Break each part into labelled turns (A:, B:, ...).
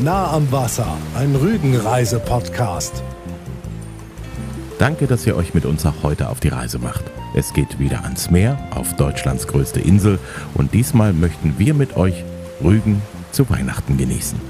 A: Nah am Wasser, ein Rügenreise-Podcast.
B: Danke, dass ihr euch mit uns auch heute auf die Reise macht. Es geht wieder ans Meer, auf Deutschlands größte Insel und diesmal möchten wir mit euch Rügen zu Weihnachten genießen.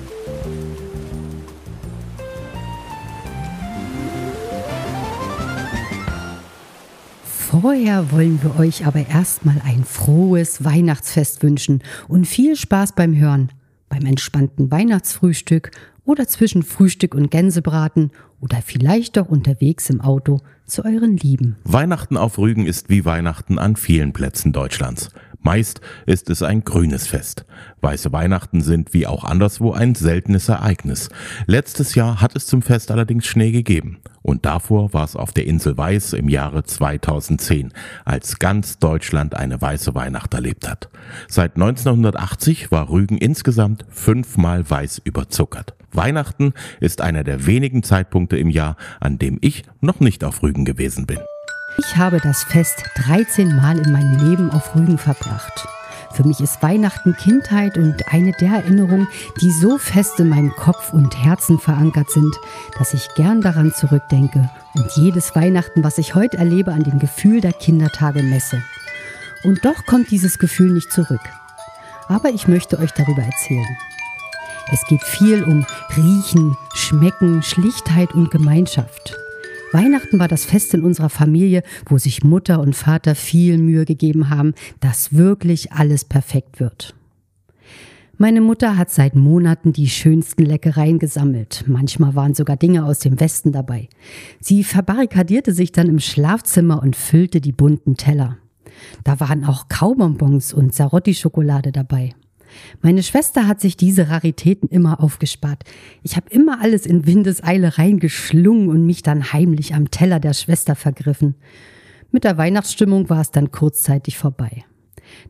C: Vorher wollen wir euch aber erstmal ein frohes Weihnachtsfest wünschen und viel Spaß beim Hören, beim entspannten Weihnachtsfrühstück oder zwischen Frühstück und Gänsebraten oder vielleicht auch unterwegs im Auto zu euren Lieben.
B: Weihnachten auf Rügen ist wie Weihnachten an vielen Plätzen Deutschlands. Meist ist es ein grünes Fest. Weiße Weihnachten sind wie auch anderswo ein seltenes Ereignis. Letztes Jahr hat es zum Fest allerdings Schnee gegeben. Und davor war es auf der Insel Weiß im Jahre 2010, als ganz Deutschland eine weiße Weihnacht erlebt hat. Seit 1980 war Rügen insgesamt fünfmal weiß überzuckert. Weihnachten ist einer der wenigen Zeitpunkte im Jahr, an dem ich noch nicht auf Rügen gewesen bin.
C: Ich habe das Fest 13 Mal in meinem Leben auf Rügen verbracht. Für mich ist Weihnachten Kindheit und eine der Erinnerungen, die so fest in meinem Kopf und Herzen verankert sind, dass ich gern daran zurückdenke und jedes Weihnachten, was ich heute erlebe, an dem Gefühl der Kindertage messe. Und doch kommt dieses Gefühl nicht zurück. Aber ich möchte euch darüber erzählen. Es geht viel um Riechen, Schmecken, Schlichtheit und Gemeinschaft. Weihnachten war das Fest in unserer Familie, wo sich Mutter und Vater viel Mühe gegeben haben, dass wirklich alles perfekt wird. Meine Mutter hat seit Monaten die schönsten Leckereien gesammelt. Manchmal waren sogar Dinge aus dem Westen dabei. Sie verbarrikadierte sich dann im Schlafzimmer und füllte die bunten Teller. Da waren auch Kaubonbons und Sarotti-Schokolade dabei. Meine Schwester hat sich diese Raritäten immer aufgespart. Ich habe immer alles in Windeseile reingeschlungen und mich dann heimlich am Teller der Schwester vergriffen. Mit der Weihnachtsstimmung war es dann kurzzeitig vorbei.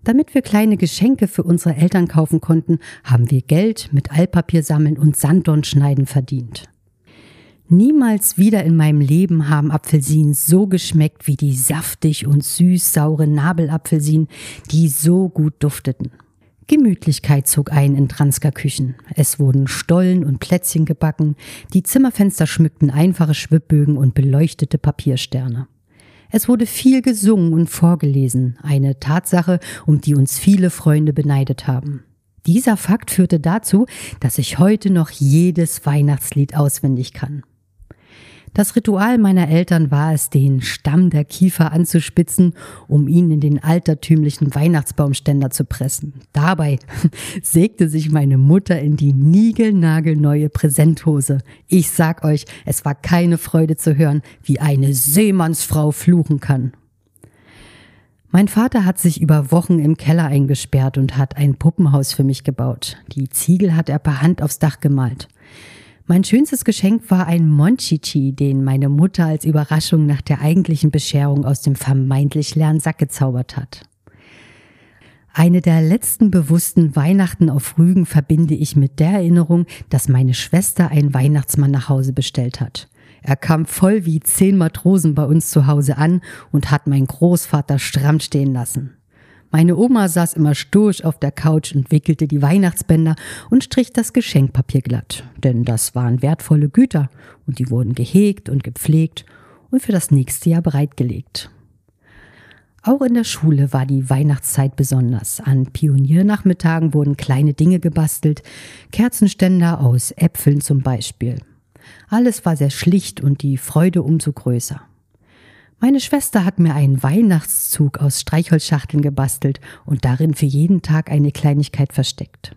C: Damit wir kleine Geschenke für unsere Eltern kaufen konnten, haben wir Geld mit Altpapier sammeln und Sanddorn schneiden verdient. Niemals wieder in meinem Leben haben Apfelsinen so geschmeckt wie die saftig und süß-saure Nabelapfelsinen, die so gut dufteten. Gemütlichkeit zog ein in Transker Küchen. Es wurden Stollen und Plätzchen gebacken, die Zimmerfenster schmückten einfache Schwibbögen und beleuchtete Papiersterne. Es wurde viel gesungen und vorgelesen, eine Tatsache, um die uns viele Freunde beneidet haben. Dieser Fakt führte dazu, dass ich heute noch jedes Weihnachtslied auswendig kann. Das Ritual meiner Eltern war es, den Stamm der Kiefer anzuspitzen, um ihn in den altertümlichen Weihnachtsbaumständer zu pressen. Dabei sägte sich meine Mutter in die niegelnagelneue Präsenthose. Ich sag euch, es war keine Freude zu hören, wie eine Seemannsfrau fluchen kann. Mein Vater hat sich über Wochen im Keller eingesperrt und hat ein Puppenhaus für mich gebaut. Die Ziegel hat er per Hand aufs Dach gemalt. Mein schönstes Geschenk war ein Monchichi, den meine Mutter als Überraschung nach der eigentlichen Bescherung aus dem vermeintlich leeren Sack gezaubert hat. Eine der letzten bewussten Weihnachten auf Rügen verbinde ich mit der Erinnerung, dass meine Schwester einen Weihnachtsmann nach Hause bestellt hat. Er kam voll wie zehn Matrosen bei uns zu Hause an und hat meinen Großvater stramm stehen lassen. Meine Oma saß immer stoisch auf der Couch und wickelte die Weihnachtsbänder und strich das Geschenkpapier glatt, denn das waren wertvolle Güter und die wurden gehegt und gepflegt und für das nächste Jahr bereitgelegt. Auch in der Schule war die Weihnachtszeit besonders. An Pioniernachmittagen wurden kleine Dinge gebastelt, Kerzenständer aus Äpfeln zum Beispiel. Alles war sehr schlicht und die Freude umso größer. Meine Schwester hat mir einen Weihnachtszug aus Streichholzschachteln gebastelt und darin für jeden Tag eine Kleinigkeit versteckt.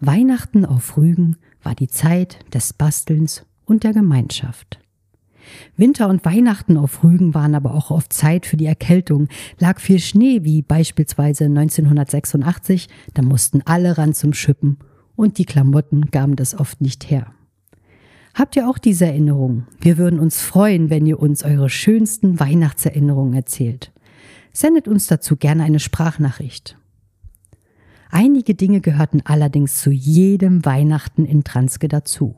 C: Weihnachten auf Rügen war die Zeit des Bastelns und der Gemeinschaft. Winter und Weihnachten auf Rügen waren aber auch oft Zeit für die Erkältung. Lag viel Schnee, wie beispielsweise 1986, da mussten alle ran zum Schippen und die Klamotten gaben das oft nicht her. Habt ihr auch diese Erinnerung? Wir würden uns freuen, wenn ihr uns eure schönsten Weihnachtserinnerungen erzählt. Sendet uns dazu gerne eine Sprachnachricht. Einige Dinge gehörten allerdings zu jedem Weihnachten in Transke dazu.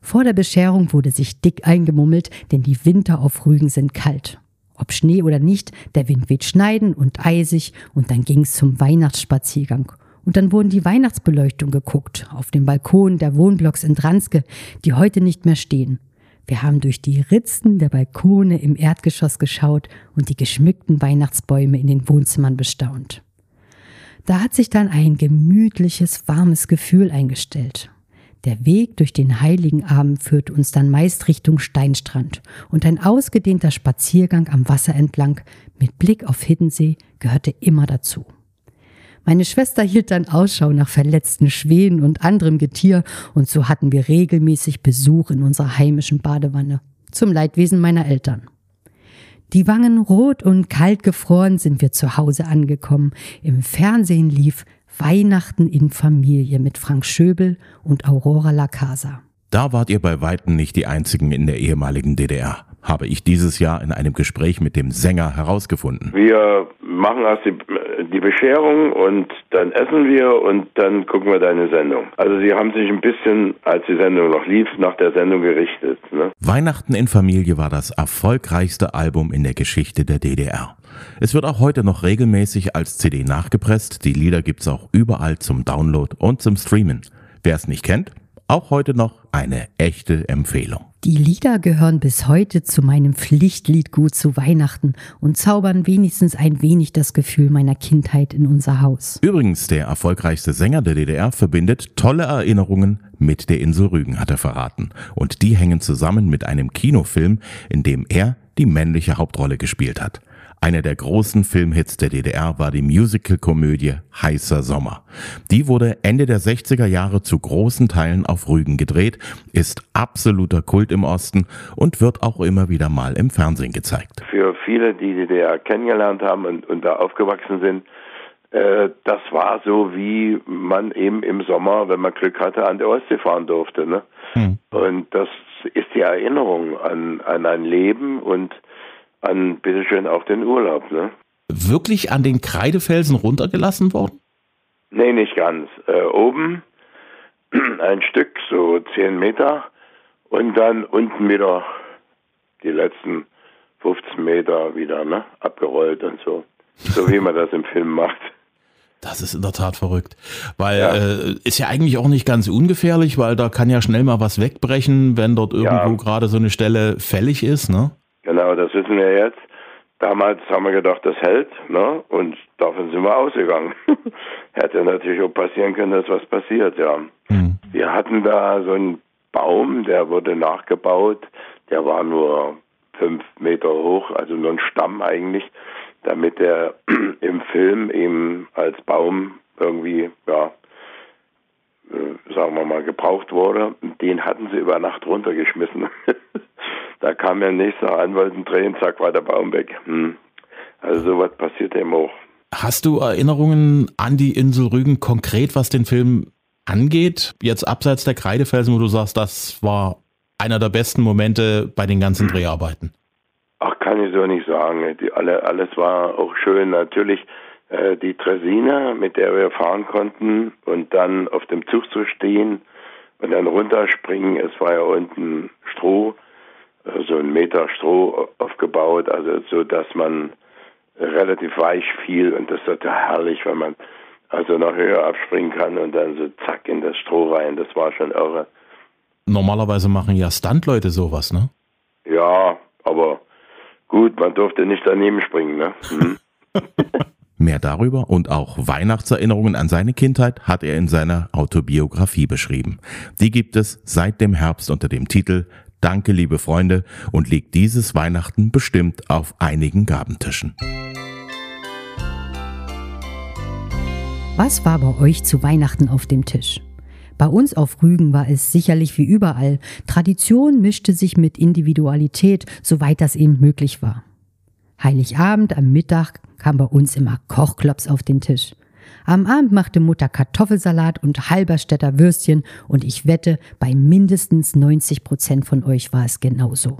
C: Vor der Bescherung wurde sich dick eingemummelt, denn die Winter auf Rügen sind kalt. Ob Schnee oder nicht, der Wind weht schneiden und eisig und dann ging's zum Weihnachtsspaziergang Und dann wurden die Weihnachtsbeleuchtung geguckt, auf dem Balkon der Wohnblocks in Dranske, die heute nicht mehr stehen. Wir haben durch die Ritzen der Balkone im Erdgeschoss geschaut und die geschmückten Weihnachtsbäume in den Wohnzimmern bestaunt. Da hat sich dann ein gemütliches, warmes Gefühl eingestellt. Der Weg durch den heiligen Abend führt uns dann meist Richtung Steinstrand und ein ausgedehnter Spaziergang am Wasser entlang mit Blick auf Hiddensee gehörte immer dazu. Meine Schwester hielt dann Ausschau nach verletzten Schwänen und anderem Getier und so hatten wir regelmäßig Besuch in unserer heimischen Badewanne. Zum Leidwesen meiner Eltern. Die Wangen rot und kalt gefroren sind wir zu Hause angekommen. Im Fernsehen lief Weihnachten in Familie mit Frank Schöbel und Aurora Lacasa.
B: Da wart ihr bei Weitem nicht die einzigen in der ehemaligen DDR habe ich dieses Jahr in einem Gespräch mit dem Sänger herausgefunden.
D: Wir machen erst die, die, Bescherung und dann essen wir und dann gucken wir deine Sendung. Also sie haben sich ein bisschen, als die Sendung noch lief, nach der Sendung gerichtet. Ne?
B: Weihnachten in Familie war das erfolgreichste Album in der Geschichte der DDR. Es wird auch heute noch regelmäßig als CD nachgepresst. Die Lieder gibt's auch überall zum Download und zum Streamen. Wer es nicht kennt, auch heute noch eine echte Empfehlung.
C: Die Lieder gehören bis heute zu meinem Pflichtliedgut zu Weihnachten und zaubern wenigstens ein wenig das Gefühl meiner Kindheit in unser Haus.
B: Übrigens, der erfolgreichste Sänger der DDR verbindet tolle Erinnerungen mit der Insel Rügen, hat er verraten. Und die hängen zusammen mit einem Kinofilm, in dem er die männliche Hauptrolle gespielt hat. Einer der großen Filmhits der DDR war die Musical-Komödie Heißer Sommer. Die wurde Ende der 60er Jahre zu großen Teilen auf Rügen gedreht, ist absoluter Kult im Osten und wird auch immer wieder mal im Fernsehen gezeigt.
D: Für viele, die die DDR kennengelernt haben und, und da aufgewachsen sind, äh, das war so, wie man eben im Sommer, wenn man Glück hatte, an der Ostsee fahren durfte. Ne? Hm. Und das ist die Erinnerung an, an ein Leben und an, bitteschön, auch den Urlaub. Ne?
B: Wirklich an den Kreidefelsen runtergelassen worden?
D: Nee, nicht ganz. Äh, oben ein Stück, so zehn Meter, und dann unten wieder die letzten 15 Meter wieder ne, abgerollt und so. So wie man das im Film macht.
B: Das ist in der Tat verrückt. Weil ja. Äh, ist ja eigentlich auch nicht ganz ungefährlich, weil da kann ja schnell mal was wegbrechen, wenn dort irgendwo ja. gerade so eine Stelle fällig ist, ne?
D: Genau, das wissen wir jetzt. Damals haben wir gedacht, das hält, ne? Und davon sind wir ausgegangen. Hätte natürlich auch passieren können, dass was passiert, ja. Mhm. Wir hatten da so einen Baum, der wurde nachgebaut, der war nur fünf Meter hoch, also nur ein Stamm eigentlich, damit der im Film eben als Baum irgendwie, ja, äh, sagen wir mal, gebraucht wurde. Den hatten sie über Nacht runtergeschmissen. Da kam mir nächster an, wollten drehen, zack, war der Baum weg. Hm. Also sowas passiert eben auch.
B: Hast du Erinnerungen an die Insel Rügen konkret, was den Film angeht? Jetzt abseits der Kreidefelsen, wo du sagst, das war einer der besten Momente bei den ganzen Dreharbeiten.
D: Ach, kann ich so nicht sagen. Die, alle, alles war auch schön. Natürlich äh, die Tresine, mit der wir fahren konnten und dann auf dem Zug zu stehen und dann runterspringen. Es war ja unten Stroh so einen Meter Stroh aufgebaut, also so, dass man relativ weich fiel und das ist total herrlich, wenn man also noch höher abspringen kann und dann so zack in das Stroh rein. Das war schon irre.
B: Normalerweise machen ja Standleute sowas, ne?
D: Ja, aber gut, man durfte nicht daneben springen, ne? Mhm.
B: Mehr darüber und auch Weihnachtserinnerungen an seine Kindheit hat er in seiner Autobiografie beschrieben. Die gibt es seit dem Herbst unter dem Titel Danke, liebe Freunde, und liegt dieses Weihnachten bestimmt auf einigen Gabentischen.
C: Was war bei euch zu Weihnachten auf dem Tisch? Bei uns auf Rügen war es sicherlich wie überall. Tradition mischte sich mit Individualität, soweit das eben möglich war. Heiligabend am Mittag kam bei uns immer Kochklops auf den Tisch. Am Abend machte Mutter Kartoffelsalat und Halberstädter Würstchen und ich wette, bei mindestens 90 Prozent von euch war es genauso.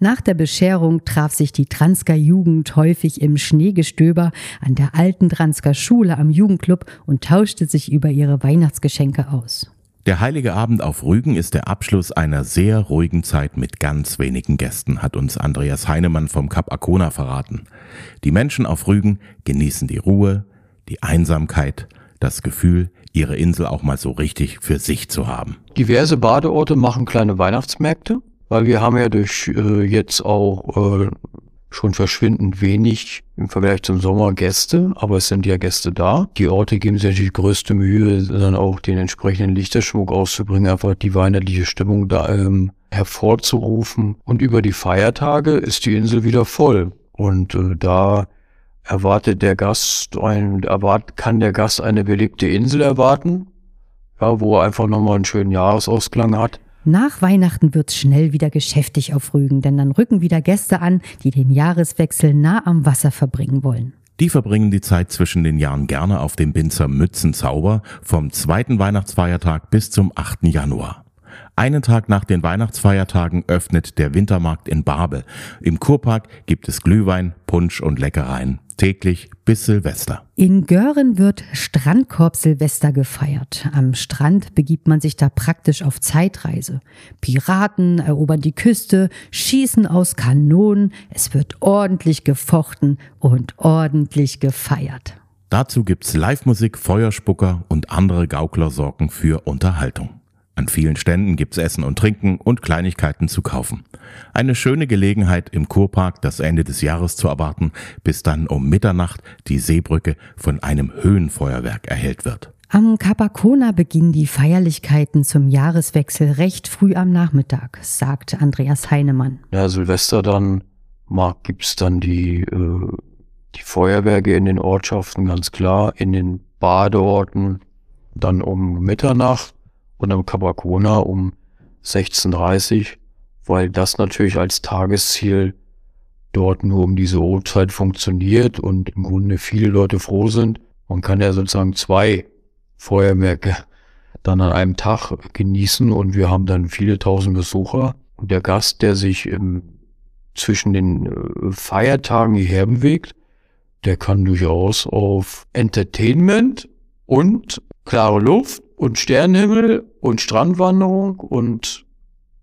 C: Nach der Bescherung traf sich die Transker Jugend häufig im Schneegestöber an der alten Transker Schule am Jugendclub und tauschte sich über ihre Weihnachtsgeschenke aus.
B: Der heilige Abend auf Rügen ist der Abschluss einer sehr ruhigen Zeit mit ganz wenigen Gästen, hat uns Andreas Heinemann vom Kap Arkona verraten. Die Menschen auf Rügen genießen die Ruhe, die Einsamkeit, das Gefühl, ihre Insel auch mal so richtig für sich zu haben.
E: Diverse Badeorte machen kleine Weihnachtsmärkte, weil wir haben ja durch äh, jetzt auch äh, schon verschwindend wenig im Vergleich zum Sommer Gäste, aber es sind ja Gäste da. Die Orte geben sich natürlich größte Mühe, dann auch den entsprechenden Lichterschmuck auszubringen, einfach die weihnachtliche Stimmung da ähm, hervorzurufen. Und über die Feiertage ist die Insel wieder voll. Und äh, da erwartet der Gast ein, erwart, kann der Gast eine belebte Insel erwarten, ja, wo er einfach nochmal einen schönen Jahresausklang hat.
C: Nach Weihnachten wird's schnell wieder geschäftig auf Rügen, denn dann rücken wieder Gäste an, die den Jahreswechsel nah am Wasser verbringen wollen.
B: Die verbringen die Zeit zwischen den Jahren gerne auf dem Binzer Mützenzauber vom zweiten Weihnachtsfeiertag bis zum 8. Januar. Einen Tag nach den Weihnachtsfeiertagen öffnet der Wintermarkt in Babel. Im Kurpark gibt es Glühwein, Punsch und Leckereien. Täglich bis Silvester.
C: In Gören wird Strandkorb Silvester gefeiert. Am Strand begibt man sich da praktisch auf Zeitreise. Piraten erobern die Küste, schießen aus Kanonen, es wird ordentlich gefochten und ordentlich gefeiert.
B: Dazu gibt's Live-Musik, Feuerspucker und andere Gaukler sorgen für Unterhaltung. An vielen Ständen gibt's Essen und Trinken und Kleinigkeiten zu kaufen. Eine schöne Gelegenheit im Kurpark das Ende des Jahres zu erwarten, bis dann um Mitternacht die Seebrücke von einem Höhenfeuerwerk erhellt wird.
C: Am Capacona beginnen die Feierlichkeiten zum Jahreswechsel recht früh am Nachmittag, sagt Andreas Heinemann.
E: Ja, Silvester dann mag, gibt's dann die, äh, die Feuerwerke in den Ortschaften, ganz klar, in den Badeorten, dann um Mitternacht und am Capacona um 16.30 weil das natürlich als Tagesziel dort nur um diese Uhrzeit funktioniert und im Grunde viele Leute froh sind. Man kann ja sozusagen zwei Feuerwerke dann an einem Tag genießen und wir haben dann viele tausend Besucher. Und der Gast, der sich im, zwischen den äh, Feiertagen hierher bewegt, der kann durchaus auf Entertainment und klare Luft und Sternenhimmel und Strandwanderung und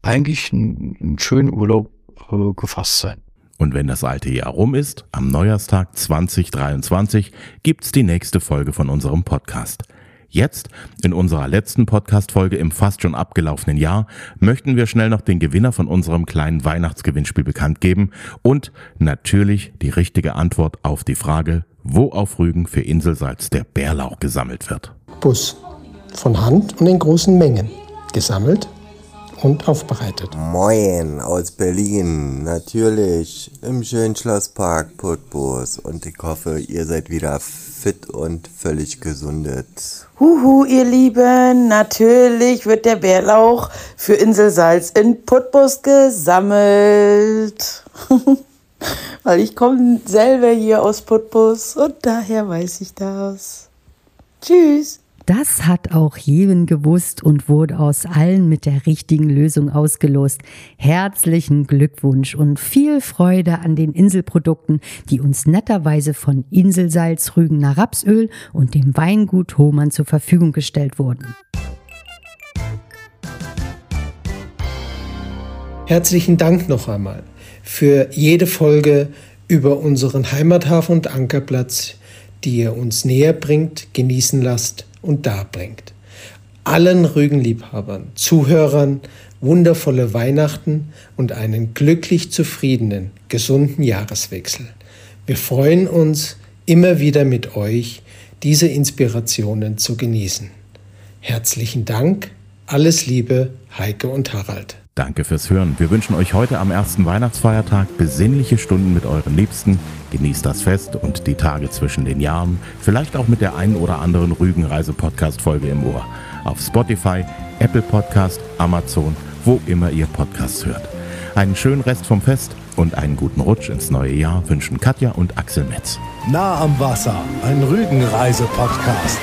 E: eigentlich einen, schönen Urlaub äh, gefasst sein.
B: Und wenn das alte Jahr rum ist, am Neujahrstag 2023, gibt's die nächste Folge von unserem Podcast. Jetzt, in unserer letzten Podcast-Folge im fast schon abgelaufenen Jahr, möchten wir schnell noch den Gewinner von unserem kleinen Weihnachtsgewinnspiel bekannt geben und natürlich die richtige Antwort auf die Frage, wo auf Rügen für Inselsalz der Bärlauch gesammelt wird.
A: Bus. Von Hand und in großen Mengen. Gesammelt und aufbereitet.
F: Moin aus Berlin, natürlich im schönen Schlosspark Putbus und ich hoffe, ihr seid wieder fit und völlig gesundet.
G: Huhu, ihr Lieben, natürlich wird der Bärlauch für Inselsalz in Putbus gesammelt. Weil ich komme selber hier aus Putbus und daher weiß ich das. Tschüss.
C: Das hat auch jeden gewusst und wurde aus allen mit der richtigen Lösung ausgelost. Herzlichen Glückwunsch und viel Freude an den Inselprodukten, die uns netterweise von Inselsalz, Rügener Rapsöl und dem Weingut Hohmann zur Verfügung gestellt wurden.
A: Herzlichen Dank noch einmal für jede Folge über unseren Heimathafen und Ankerplatz, die ihr uns näher bringt, genießen lasst und darbringt. Allen Rügenliebhabern, Zuhörern wundervolle Weihnachten und einen glücklich zufriedenen, gesunden Jahreswechsel. Wir freuen uns, immer wieder mit euch diese Inspirationen zu genießen. Herzlichen Dank, alles Liebe, Heike und Harald.
B: Danke fürs Hören. Wir wünschen euch heute am ersten Weihnachtsfeiertag besinnliche Stunden mit euren Liebsten. Genießt das Fest und die Tage zwischen den Jahren. Vielleicht auch mit der einen oder anderen Rügenreise-Podcast-Folge im Ohr. Auf Spotify, Apple Podcast, Amazon, wo immer ihr Podcasts hört. Einen schönen Rest vom Fest und einen guten Rutsch ins neue Jahr wünschen Katja und Axel Metz.
A: Nah am Wasser, ein Rügenreise-Podcast.